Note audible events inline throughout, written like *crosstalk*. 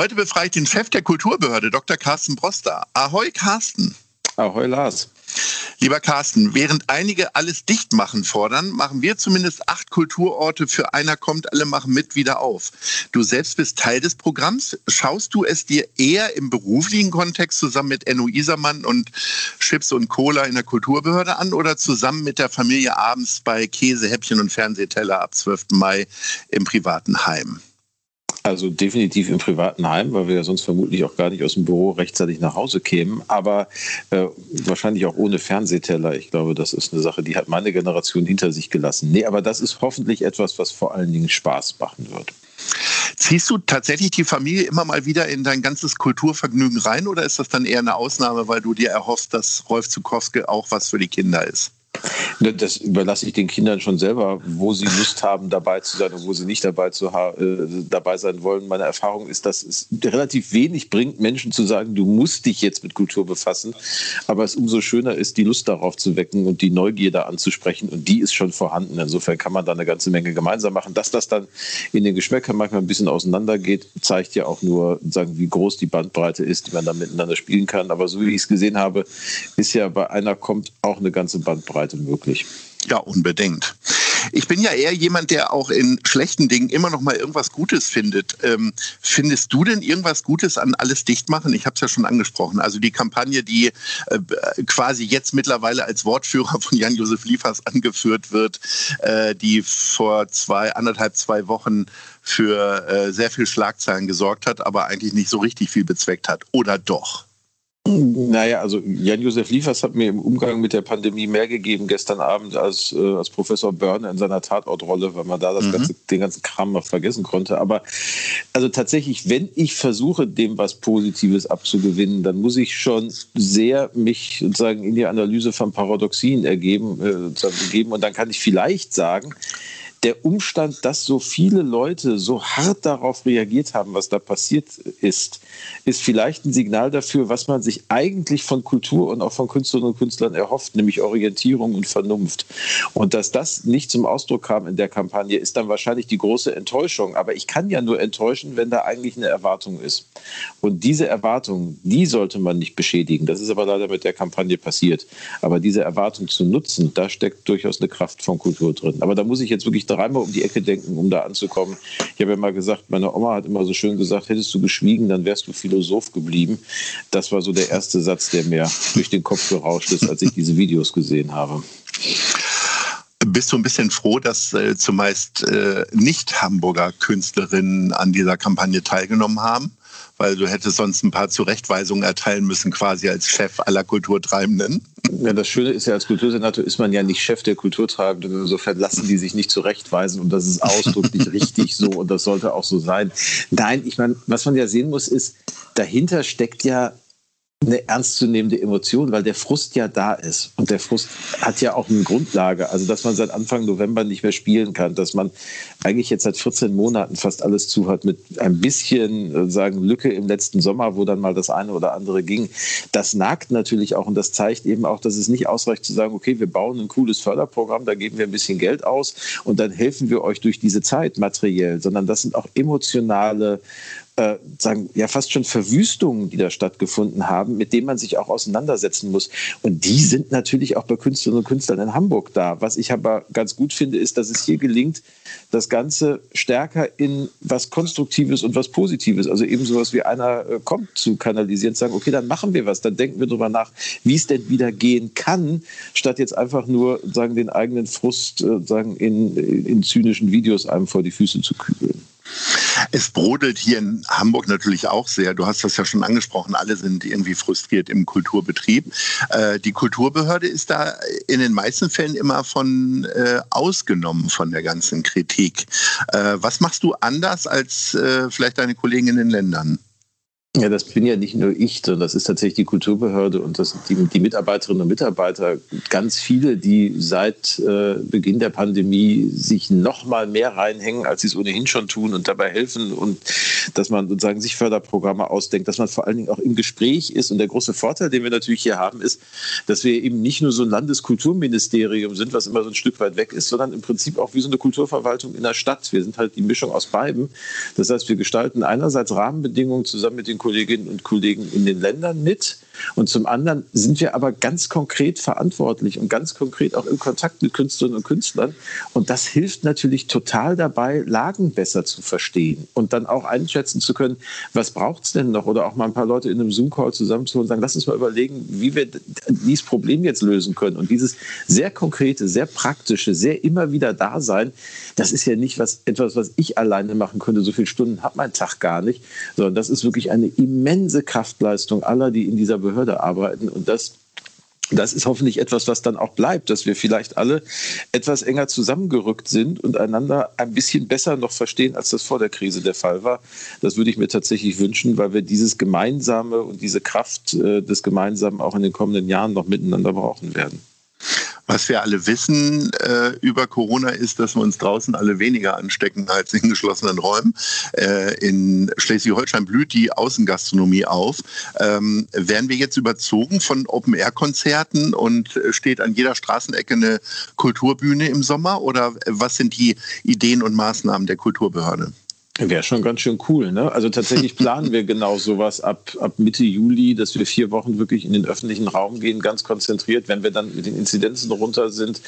Heute befreie ich den Chef der Kulturbehörde, Dr. Carsten Broster. Ahoi, Carsten. Ahoi, Lars. Lieber Carsten, während einige alles dicht machen fordern, machen wir zumindest acht Kulturorte für einer kommt, alle machen mit wieder auf. Du selbst bist Teil des Programms. Schaust du es dir eher im beruflichen Kontext zusammen mit Enno Isermann und Chips und Cola in der Kulturbehörde an oder zusammen mit der Familie abends bei Käse, Häppchen und Fernsehteller ab 12. Mai im privaten Heim? Also definitiv im privaten Heim, weil wir ja sonst vermutlich auch gar nicht aus dem Büro rechtzeitig nach Hause kämen. Aber äh, wahrscheinlich auch ohne Fernsehteller. Ich glaube, das ist eine Sache, die hat meine Generation hinter sich gelassen. Nee, aber das ist hoffentlich etwas, was vor allen Dingen Spaß machen wird. Ziehst du tatsächlich die Familie immer mal wieder in dein ganzes Kulturvergnügen rein oder ist das dann eher eine Ausnahme, weil du dir erhoffst, dass Rolf Zukowski auch was für die Kinder ist? Das überlasse ich den Kindern schon selber, wo sie Lust haben, dabei zu sein und wo sie nicht dabei, zu äh, dabei sein wollen. Meine Erfahrung ist, dass es relativ wenig bringt, Menschen zu sagen, du musst dich jetzt mit Kultur befassen. Aber es umso schöner ist, die Lust darauf zu wecken und die Neugierde anzusprechen. Und die ist schon vorhanden. Insofern kann man da eine ganze Menge gemeinsam machen. Dass das dann in den Geschmäckern manchmal ein bisschen auseinandergeht, zeigt ja auch nur, sagen, wie groß die Bandbreite ist, die man da miteinander spielen kann. Aber so wie ich es gesehen habe, ist ja bei einer kommt auch eine ganze Bandbreite möglich möglich. Ja, unbedingt. Ich bin ja eher jemand, der auch in schlechten Dingen immer noch mal irgendwas Gutes findet. Ähm, findest du denn irgendwas Gutes an alles Dichtmachen? Ich habe es ja schon angesprochen. Also die Kampagne, die äh, quasi jetzt mittlerweile als Wortführer von Jan-Josef Liefers angeführt wird, äh, die vor zwei, anderthalb, zwei Wochen für äh, sehr viel Schlagzeilen gesorgt hat, aber eigentlich nicht so richtig viel bezweckt hat. Oder doch? Naja, also Jan-Josef Liefers hat mir im Umgang mit der Pandemie mehr gegeben gestern Abend als, äh, als Professor Börne in seiner Tatortrolle, weil man da das mhm. ganze, den ganzen Kram noch vergessen konnte. Aber also tatsächlich, wenn ich versuche, dem was Positives abzugewinnen, dann muss ich schon sehr mich sozusagen in die Analyse von Paradoxien ergeben, äh, sozusagen geben. Und dann kann ich vielleicht sagen, der Umstand, dass so viele Leute so hart darauf reagiert haben, was da passiert ist, ist vielleicht ein Signal dafür, was man sich eigentlich von Kultur und auch von Künstlerinnen und Künstlern erhofft, nämlich Orientierung und Vernunft. Und dass das nicht zum Ausdruck kam in der Kampagne, ist dann wahrscheinlich die große Enttäuschung. Aber ich kann ja nur enttäuschen, wenn da eigentlich eine Erwartung ist. Und diese Erwartung, die sollte man nicht beschädigen. Das ist aber leider mit der Kampagne passiert. Aber diese Erwartung zu nutzen, da steckt durchaus eine Kraft von Kultur drin. Aber da muss ich jetzt wirklich dreimal um die Ecke denken, um da anzukommen. Ich habe ja mal gesagt, meine Oma hat immer so schön gesagt, hättest du geschwiegen, dann wärst du Philosoph geblieben. Das war so der erste Satz, der mir durch den Kopf gerauscht ist, als ich diese Videos gesehen habe. Bist du ein bisschen froh, dass äh, zumeist äh, nicht-Hamburger Künstlerinnen an dieser Kampagne teilgenommen haben? weil du hättest sonst ein paar Zurechtweisungen erteilen müssen, quasi als Chef aller Kulturtreibenden. Ja, das Schöne ist ja, als Kultursenator ist man ja nicht Chef der Kulturtreibenden. Insofern lassen die sich nicht zurechtweisen und das ist ausdrücklich *laughs* richtig so und das sollte auch so sein. Nein, ich meine, was man ja sehen muss, ist, dahinter steckt ja eine ernstzunehmende Emotion, weil der Frust ja da ist. Und der Frust hat ja auch eine Grundlage. Also, dass man seit Anfang November nicht mehr spielen kann, dass man eigentlich jetzt seit 14 Monaten fast alles zu hat, mit ein bisschen äh, sagen Lücke im letzten Sommer, wo dann mal das eine oder andere ging. Das nagt natürlich auch und das zeigt eben auch, dass es nicht ausreicht zu sagen, okay, wir bauen ein cooles Förderprogramm, da geben wir ein bisschen Geld aus und dann helfen wir euch durch diese Zeit materiell, sondern das sind auch emotionale äh, sagen, ja fast schon Verwüstungen, die da stattgefunden haben, mit denen man sich auch auseinandersetzen muss. Und die sind natürlich auch bei Künstlerinnen und Künstlern in Hamburg da. Was ich aber ganz gut finde, ist, dass es hier gelingt, das Ganze stärker in was Konstruktives und was Positives, also eben sowas wie einer äh, kommt zu kanalisieren, zu sagen, okay, dann machen wir was, dann denken wir darüber nach, wie es denn wieder gehen kann, statt jetzt einfach nur sagen, den eigenen Frust äh, sagen, in, in zynischen Videos einem vor die Füße zu kübeln. Es brodelt hier in Hamburg natürlich auch sehr. Du hast das ja schon angesprochen. Alle sind irgendwie frustriert im Kulturbetrieb. Äh, die Kulturbehörde ist da in den meisten Fällen immer von äh, ausgenommen von der ganzen Kritik. Äh, was machst du anders als äh, vielleicht deine Kollegen in den Ländern? Ja, das bin ja nicht nur ich, sondern das ist tatsächlich die Kulturbehörde und das sind die, die Mitarbeiterinnen und Mitarbeiter, ganz viele, die seit äh, Beginn der Pandemie sich noch mal mehr reinhängen, als sie es ohnehin schon tun und dabei helfen und dass man sozusagen sich Förderprogramme ausdenkt, dass man vor allen Dingen auch im Gespräch ist. Und der große Vorteil, den wir natürlich hier haben, ist, dass wir eben nicht nur so ein Landeskulturministerium sind, was immer so ein Stück weit weg ist, sondern im Prinzip auch wie so eine Kulturverwaltung in der Stadt. Wir sind halt die Mischung aus beiden. Das heißt, wir gestalten einerseits Rahmenbedingungen zusammen mit den Kolleginnen und Kollegen in den Ländern mit. Und zum anderen sind wir aber ganz konkret verantwortlich und ganz konkret auch im Kontakt mit Künstlerinnen und Künstlern. Und das hilft natürlich total dabei, Lagen besser zu verstehen und dann auch einschätzen zu können, was braucht es denn noch? Oder auch mal ein paar Leute in einem Zoom-Call zusammenzuholen und sagen, lass uns mal überlegen, wie wir dieses Problem jetzt lösen können. Und dieses sehr konkrete, sehr praktische, sehr immer wieder da sein, das ist ja nicht was, etwas, was ich alleine machen könnte. So viele Stunden hat mein Tag gar nicht, sondern das ist wirklich eine immense Kraftleistung aller, die in dieser Behörde arbeiten. Und das das ist hoffentlich etwas, was dann auch bleibt, dass wir vielleicht alle etwas enger zusammengerückt sind und einander ein bisschen besser noch verstehen, als das vor der Krise der Fall war. Das würde ich mir tatsächlich wünschen, weil wir dieses Gemeinsame und diese Kraft äh, des Gemeinsamen auch in den kommenden Jahren noch miteinander brauchen werden. Was wir alle wissen äh, über Corona ist, dass wir uns draußen alle weniger anstecken als in geschlossenen Räumen. Äh, in Schleswig-Holstein blüht die Außengastronomie auf. Ähm, werden wir jetzt überzogen von Open-Air-Konzerten und steht an jeder Straßenecke eine Kulturbühne im Sommer? Oder was sind die Ideen und Maßnahmen der Kulturbehörde? Wäre schon ganz schön cool. Ne? Also tatsächlich planen wir genau sowas ab, ab Mitte Juli, dass wir vier Wochen wirklich in den öffentlichen Raum gehen, ganz konzentriert, wenn wir dann mit den Inzidenzen runter sind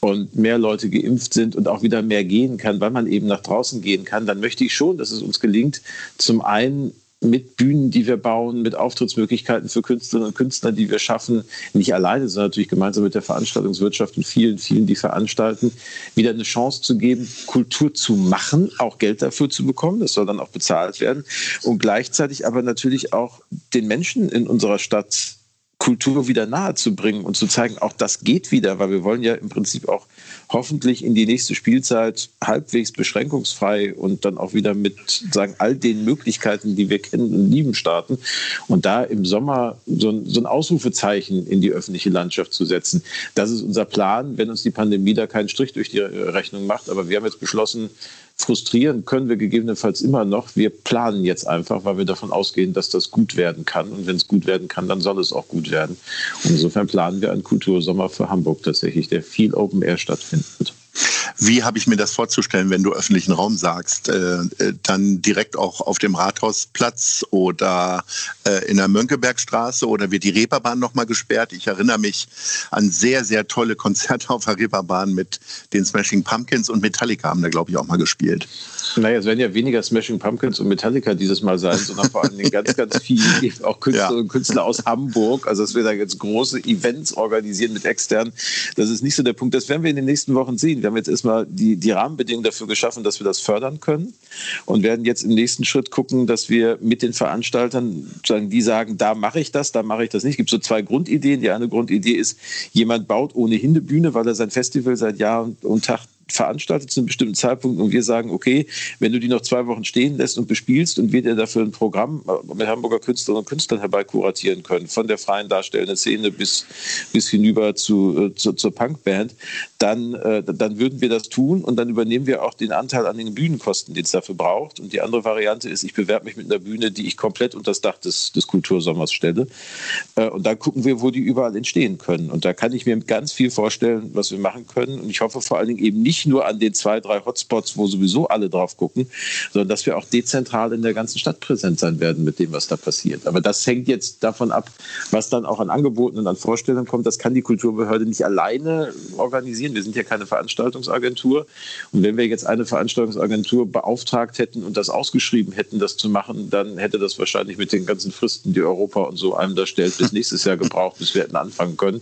und mehr Leute geimpft sind und auch wieder mehr gehen kann, weil man eben nach draußen gehen kann, dann möchte ich schon, dass es uns gelingt, zum einen mit Bühnen, die wir bauen, mit Auftrittsmöglichkeiten für Künstlerinnen und Künstler, die wir schaffen, nicht alleine, sondern natürlich gemeinsam mit der Veranstaltungswirtschaft und vielen, vielen, die veranstalten, wieder eine Chance zu geben, Kultur zu machen, auch Geld dafür zu bekommen. Das soll dann auch bezahlt werden und gleichzeitig aber natürlich auch den Menschen in unserer Stadt Kultur wieder nahe zu bringen und zu zeigen, auch das geht wieder, weil wir wollen ja im Prinzip auch hoffentlich in die nächste Spielzeit halbwegs beschränkungsfrei und dann auch wieder mit sagen all den Möglichkeiten, die wir kennen und lieben, starten. Und da im Sommer so ein, so ein Ausrufezeichen in die öffentliche Landschaft zu setzen. Das ist unser Plan, wenn uns die Pandemie da keinen Strich durch die Rechnung macht. Aber wir haben jetzt beschlossen, frustrieren können wir gegebenenfalls immer noch. Wir planen jetzt einfach, weil wir davon ausgehen, dass das gut werden kann. Und wenn es gut werden kann, dann soll es auch gut werden. Und insofern planen wir einen Kultursommer für Hamburg tatsächlich, der viel Open Air stattfinden wird. Wie habe ich mir das vorzustellen, wenn du öffentlichen Raum sagst? Äh, äh, dann direkt auch auf dem Rathausplatz oder äh, in der Mönckebergstraße oder wird die Reeperbahn nochmal gesperrt? Ich erinnere mich an sehr, sehr tolle Konzerte auf der Reeperbahn mit den Smashing Pumpkins und Metallica haben da, glaube ich, auch mal gespielt. Naja, es werden ja weniger Smashing Pumpkins und Metallica dieses Mal sein, sondern vor allem ganz, ganz viele auch Künstler ja. und Künstler aus Hamburg. Also, dass wir da jetzt große Events organisieren mit externen, das ist nicht so der Punkt. Das werden wir in den nächsten Wochen sehen. Wir haben jetzt erstmal die, die Rahmenbedingungen dafür geschaffen, dass wir das fördern können und werden jetzt im nächsten Schritt gucken, dass wir mit den Veranstaltern sagen, die sagen, da mache ich das, da mache ich das nicht. Es gibt so zwei Grundideen. Die eine Grundidee ist, jemand baut ohnehin eine Bühne, weil er sein Festival seit Jahr und Tag veranstaltet zu einem bestimmten Zeitpunkt und wir sagen, okay, wenn du die noch zwei Wochen stehen lässt und bespielst und wir dir dafür ein Programm äh, mit Hamburger Künstlerinnen und Künstlern herbeikuratieren können, von der freien darstellenden Szene bis, bis hinüber zu, äh, zu zur Punkband, dann, äh, dann würden wir das tun und dann übernehmen wir auch den Anteil an den Bühnenkosten, den es dafür braucht. Und die andere Variante ist, ich bewerbe mich mit einer Bühne, die ich komplett unter das Dach des, des Kultursommers stelle. Äh, und dann gucken wir, wo die überall entstehen können. Und da kann ich mir ganz viel vorstellen, was wir machen können. Und ich hoffe vor allen Dingen eben nicht nur an den zwei, drei Hotspots, wo sowieso alle drauf gucken, sondern dass wir auch dezentral in der ganzen Stadt präsent sein werden mit dem, was da passiert. Aber das hängt jetzt davon ab, was dann auch an Angeboten und an Vorstellungen kommt. Das kann die Kulturbehörde nicht alleine organisieren. Wir sind ja keine Veranstaltungsagentur. Und wenn wir jetzt eine Veranstaltungsagentur beauftragt hätten und das ausgeschrieben hätten, das zu machen, dann hätte das wahrscheinlich mit den ganzen Fristen, die Europa und so einem da stellt, bis nächstes Jahr gebraucht, bis wir hätten anfangen können.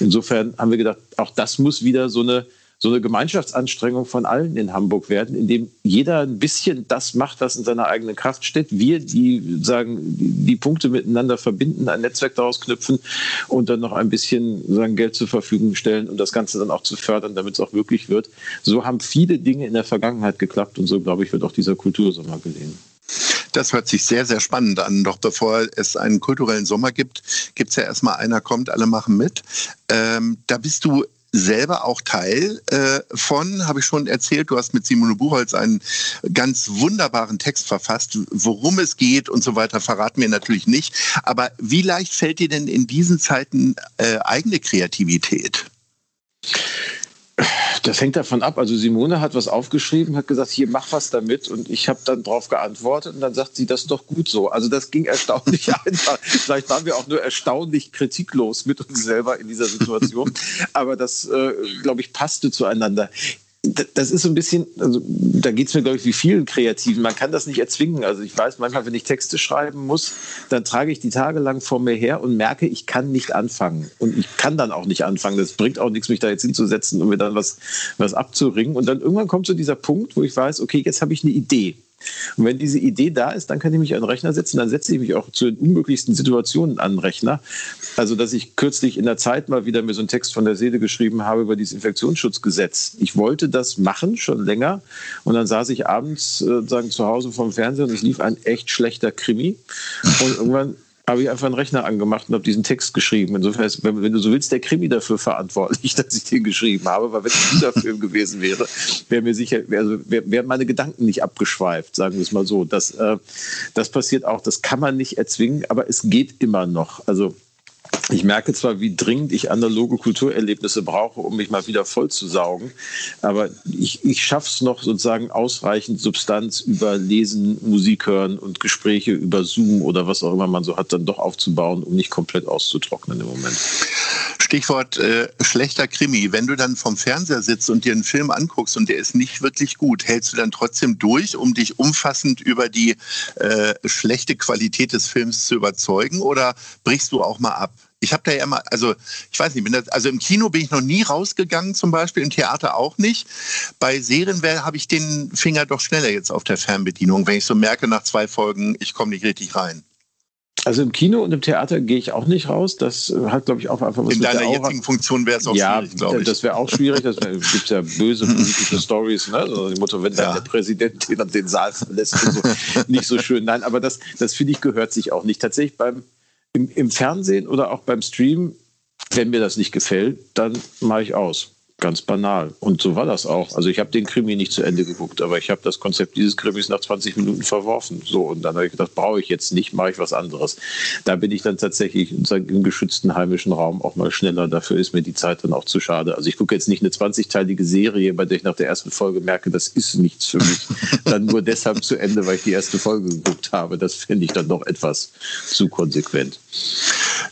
Insofern haben wir gedacht, auch das muss wieder so eine so eine Gemeinschaftsanstrengung von allen in Hamburg werden, indem jeder ein bisschen das macht, was in seiner eigenen Kraft steht. Wir, die sagen, die Punkte miteinander verbinden, ein Netzwerk daraus knüpfen und dann noch ein bisschen sagen, Geld zur Verfügung stellen, um das Ganze dann auch zu fördern, damit es auch wirklich wird. So haben viele Dinge in der Vergangenheit geklappt und so, glaube ich, wird auch dieser Kultursommer gelingen. Das hört sich sehr, sehr spannend an. Doch bevor es einen kulturellen Sommer gibt, gibt es ja erstmal einer kommt, alle machen mit. Ähm, da bist du selber auch Teil äh, von, habe ich schon erzählt. Du hast mit Simone Buchholz einen ganz wunderbaren Text verfasst. Worum es geht und so weiter, verraten wir natürlich nicht. Aber wie leicht fällt dir denn in diesen Zeiten äh, eigene Kreativität? Das hängt davon ab. Also Simone hat was aufgeschrieben, hat gesagt, hier mach was damit und ich habe dann darauf geantwortet und dann sagt sie, das ist doch gut so. Also das ging erstaunlich *laughs* einfach. Vielleicht waren wir auch nur erstaunlich kritiklos mit uns selber in dieser Situation, *laughs* aber das, äh, glaube ich, passte zueinander das ist so ein bisschen, also da geht es mir, glaube ich, wie vielen Kreativen. Man kann das nicht erzwingen. Also ich weiß manchmal, wenn ich Texte schreiben muss, dann trage ich die tagelang vor mir her und merke, ich kann nicht anfangen. Und ich kann dann auch nicht anfangen. Das bringt auch nichts, mich da jetzt hinzusetzen und mir dann was, was abzuringen. Und dann irgendwann kommt so dieser Punkt, wo ich weiß, okay, jetzt habe ich eine Idee. Und wenn diese Idee da ist, dann kann ich mich an den Rechner setzen, dann setze ich mich auch zu den unmöglichsten Situationen an den Rechner. Also, dass ich kürzlich in der Zeit mal wieder mir so einen Text von der Seele geschrieben habe über dieses Infektionsschutzgesetz. Ich wollte das machen, schon länger. Und dann saß ich abends äh, sagen, zu Hause vorm Fernseher und es lief ein echt schlechter Krimi. Und irgendwann habe ich einfach einen Rechner angemacht und habe diesen Text geschrieben. Insofern ist, wenn, wenn, du so willst, der Krimi dafür verantwortlich, *laughs* dass ich den geschrieben habe, weil wenn es dieser *laughs* Film gewesen wäre, wäre mir sicher, also wären wär meine Gedanken nicht abgeschweift, sagen wir es mal so. Das, äh, das passiert auch, das kann man nicht erzwingen, aber es geht immer noch. Also ich merke zwar, wie dringend ich analoge Kulturerlebnisse brauche, um mich mal wieder voll zu saugen, aber ich, ich schaffe es noch sozusagen ausreichend Substanz über Lesen, Musik hören und Gespräche über Zoom oder was auch immer man so hat, dann doch aufzubauen, um nicht komplett auszutrocknen im Moment. Stichwort äh, schlechter Krimi. Wenn du dann vom Fernseher sitzt und dir einen Film anguckst und der ist nicht wirklich gut, hältst du dann trotzdem durch, um dich umfassend über die äh, schlechte Qualität des Films zu überzeugen oder brichst du auch mal ab? Ich habe da ja immer, also ich weiß nicht, das, also im Kino bin ich noch nie rausgegangen zum Beispiel, im Theater auch nicht. Bei Serien habe ich den Finger doch schneller jetzt auf der Fernbedienung, wenn ich so merke nach zwei Folgen, ich komme nicht richtig rein. Also im Kino und im Theater gehe ich auch nicht raus. Das hat, glaube ich, auch einfach was In mit deiner der jetzigen Funktion wäre es auch ja, schwierig, glaube ich. Das wäre auch schwierig. Es gibt ja böse *laughs* politische Stories. Ne? Also die Motto, wenn ja. der Präsident den, den Saal verlässt so. nicht so schön. Nein, aber das, das finde ich, gehört sich auch nicht. Tatsächlich beim, im, im Fernsehen oder auch beim Stream, wenn mir das nicht gefällt, dann mache ich aus. Ganz banal. Und so war das auch. Also ich habe den Krimi nicht zu Ende geguckt, aber ich habe das Konzept dieses Krimis nach 20 Minuten verworfen. So, und dann habe ich gedacht, brauche ich jetzt nicht, mache ich was anderes. Da bin ich dann tatsächlich im geschützten heimischen Raum auch mal schneller. Dafür ist mir die Zeit dann auch zu schade. Also ich gucke jetzt nicht eine 20-teilige Serie, bei der ich nach der ersten Folge merke, das ist nichts für mich. *laughs* dann nur deshalb zu Ende, weil ich die erste Folge geguckt habe. Das finde ich dann doch etwas zu konsequent.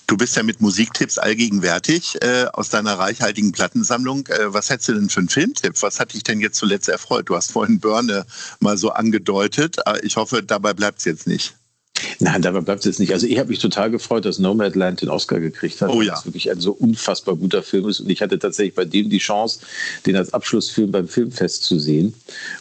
Du bist ja mit Musiktipps allgegenwärtig äh, aus deiner reichhaltigen Plattensammlung. Äh, was hättest du denn für einen Filmtipp? Was hat dich denn jetzt zuletzt erfreut? Du hast vorhin Börne mal so angedeutet. Ich hoffe, dabei bleibt es jetzt nicht. Nein, dabei bleibt es jetzt nicht. Also ich habe mich total gefreut, dass Nomadland den Oscar gekriegt hat. Oh ja. Das wirklich ein so unfassbar guter Film ist. Und ich hatte tatsächlich bei dem die Chance, den als Abschlussfilm beim Filmfest zu sehen.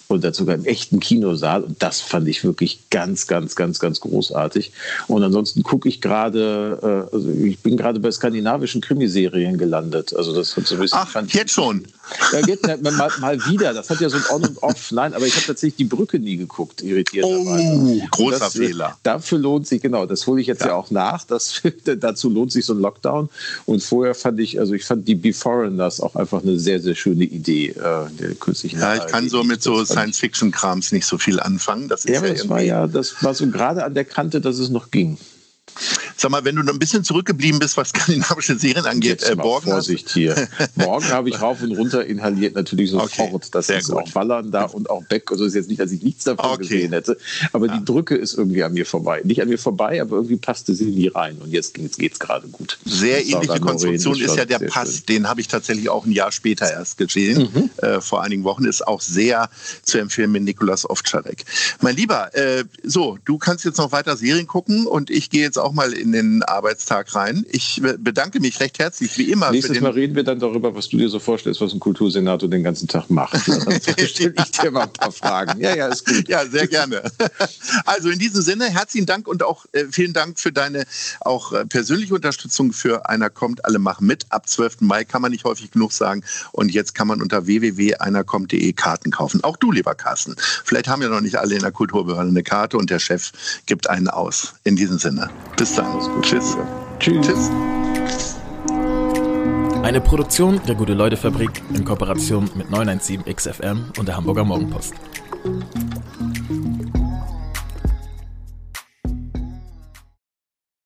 Und dazu sogar im echten Kinosaal. Und das fand ich wirklich ganz, ganz, ganz, ganz großartig. Und ansonsten gucke ich gerade, äh, also ich bin gerade bei skandinavischen Krimiserien gelandet. Also das hat so ein bisschen. Ach, jetzt schon. Ja, geht mal, mal wieder. Das hat ja so ein On und Off. Nein, aber ich habe tatsächlich die Brücke nie geguckt, irritierterweise. Oh, großer das, Fehler. Dafür lohnt sich, genau, das hole ich jetzt ja, ja auch nach. Das, *laughs* dazu lohnt sich so ein Lockdown. Und vorher fand ich, also ich fand die Beforeigners auch einfach eine sehr, sehr schöne Idee. Äh, der künstlichen ja, ich kann so mit so Science-Fiction-Krams nicht so viel anfangen. Das ist ja, ja das war ja, das war so gerade an der Kante, dass es noch ging. Sag mal, wenn du noch ein bisschen zurückgeblieben bist, was *laughs* skandinavische Serien angeht, Jetzt äh, Borgen. Vorsicht hier. Morgen habe ich rauf und runter inhaliert, natürlich sofort. Okay, das ist gut. auch Ballern da und auch Beck. Also ist jetzt nicht, dass ich nichts davon okay. gesehen hätte. Aber ja. die Brücke ist irgendwie an mir vorbei. Nicht an mir vorbei, aber irgendwie passte sie nie rein. Und jetzt, geht es gerade gut. Sehr ähnliche Konstruktion ist ja der Pass. Schön. Den habe ich tatsächlich auch ein Jahr später erst gesehen. Mhm. Äh, vor einigen Wochen ist auch sehr zu empfehlen mit Nikolas Ovtcharek. Mein Lieber, äh, so, du kannst jetzt noch weiter Serien gucken und ich gehe jetzt auch mal in den Arbeitstag rein. Ich bedanke mich recht herzlich, wie immer. Nächstes Mal reden wir dann darüber, was du dir so vorstellst, was ein Kultursenator den ganzen Tag macht. *laughs* Dann stelle ich dir mal ein paar Fragen. Ja, ja, ist gut. Ja, sehr gerne. *laughs* Also in diesem Sinne, herzlichen Dank und auch äh, vielen Dank für deine auch äh, persönliche Unterstützung für Einer kommt, alle machen mit. Ab 12. Mai kann man nicht häufig genug sagen. Und jetzt kann man unter www.einerkommt.de Karten kaufen. Auch du, lieber Carsten. Vielleicht haben ja noch nicht alle in der Kulturbehörde eine Karte und der Chef gibt einen aus. In diesem Sinne. Bis dann. Tschüss. Tschüss. Tschüss. Eine Produktion der Gute-Leute-Fabrik in Kooperation mit 917XFM und der Hamburger Morgenpost.